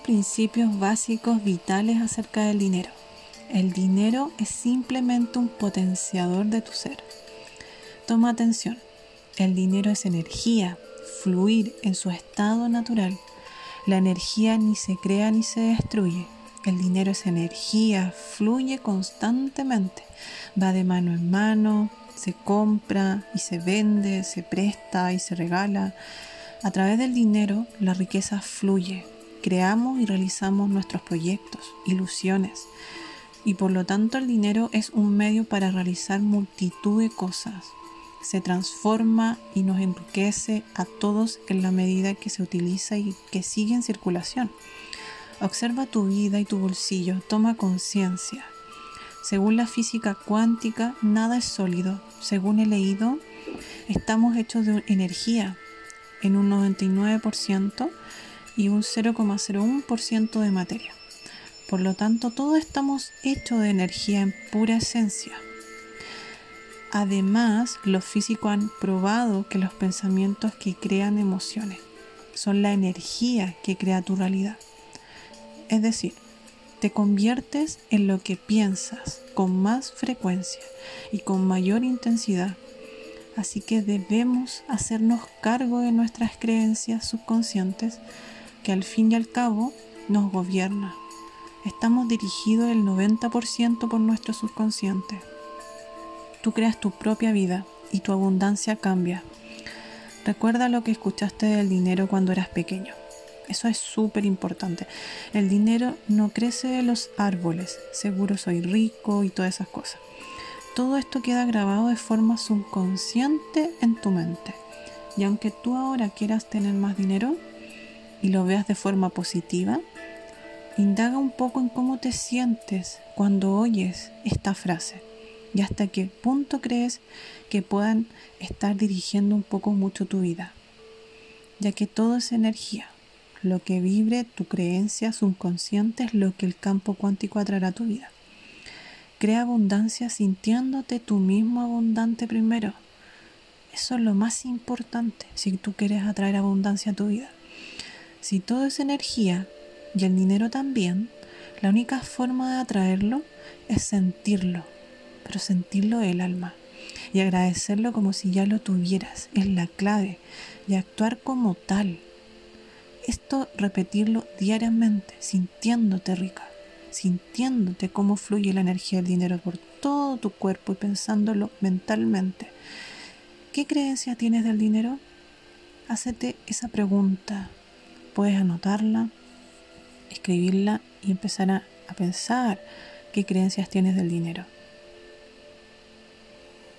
principios básicos vitales acerca del dinero. El dinero es simplemente un potenciador de tu ser. Toma atención, el dinero es energía, fluir en su estado natural. La energía ni se crea ni se destruye. El dinero es energía, fluye constantemente, va de mano en mano, se compra y se vende, se presta y se regala. A través del dinero la riqueza fluye, creamos y realizamos nuestros proyectos, ilusiones, y por lo tanto el dinero es un medio para realizar multitud de cosas. Se transforma y nos enriquece a todos en la medida que se utiliza y que sigue en circulación. Observa tu vida y tu bolsillo, toma conciencia. Según la física cuántica, nada es sólido. Según he leído, estamos hechos de energía en un 99% y un 0,01% de materia. Por lo tanto, todos estamos hechos de energía en pura esencia. Además, los físicos han probado que los pensamientos que crean emociones son la energía que crea tu realidad. Es decir, te conviertes en lo que piensas con más frecuencia y con mayor intensidad. Así que debemos hacernos cargo de nuestras creencias subconscientes que al fin y al cabo nos gobiernan. Estamos dirigidos el 90% por nuestro subconsciente. Tú creas tu propia vida y tu abundancia cambia. Recuerda lo que escuchaste del dinero cuando eras pequeño. Eso es súper importante. El dinero no crece de los árboles. Seguro soy rico y todas esas cosas. Todo esto queda grabado de forma subconsciente en tu mente. Y aunque tú ahora quieras tener más dinero y lo veas de forma positiva, indaga un poco en cómo te sientes cuando oyes esta frase y hasta qué punto crees que puedan estar dirigiendo un poco mucho tu vida, ya que todo es energía. Lo que vibre tu creencia subconsciente es lo que el campo cuántico atraerá a tu vida. Crea abundancia sintiéndote tú mismo abundante primero. Eso es lo más importante si tú quieres atraer abundancia a tu vida. Si todo es energía y el dinero también, la única forma de atraerlo es sentirlo, pero sentirlo del alma y agradecerlo como si ya lo tuvieras, es la clave, y actuar como tal esto repetirlo diariamente, sintiéndote rica, sintiéndote cómo fluye la energía del dinero por todo tu cuerpo y pensándolo mentalmente. ¿Qué creencia tienes del dinero? Hacete esa pregunta. Puedes anotarla, escribirla y empezar a, a pensar qué creencias tienes del dinero.